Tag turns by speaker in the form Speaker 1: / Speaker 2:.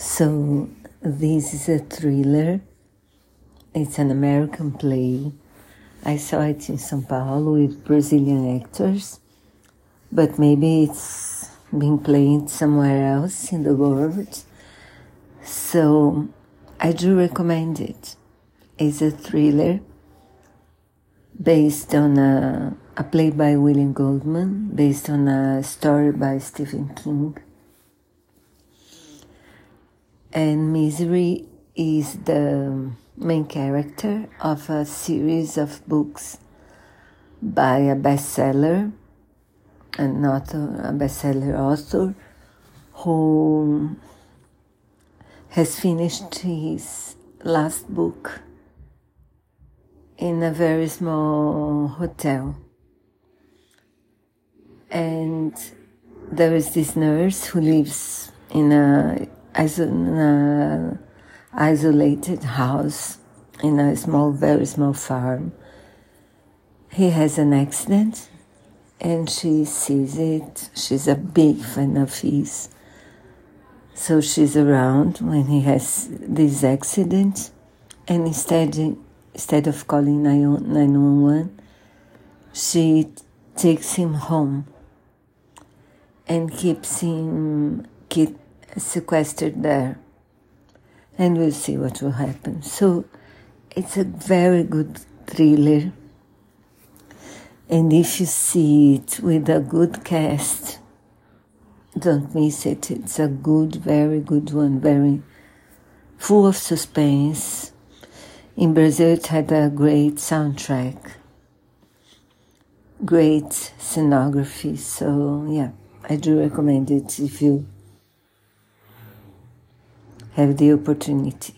Speaker 1: So, this is a thriller. It's an American play. I saw it in Sao Paulo with Brazilian actors, but maybe it's being played somewhere else in the world. So, I do recommend it. It's a thriller based on a, a play by William Goldman, based on a story by Stephen King. And Misery is the main character of a series of books by a bestseller, and not a bestseller author, who has finished his last book in a very small hotel. And there is this nurse who lives in a, in a uh, isolated house in a small, very small farm. He has an accident and she sees it. She's a big fan of his. So she's around when he has this accident and instead instead of calling 911, she takes him home and keeps him sequestered there. And we'll see what will happen. So it's a very good thriller. And if you see it with a good cast, don't miss it. It's a good, very good one, very full of suspense in Brazil, it had a great soundtrack, great scenography. So, yeah, I do recommend it if you have the opportunity.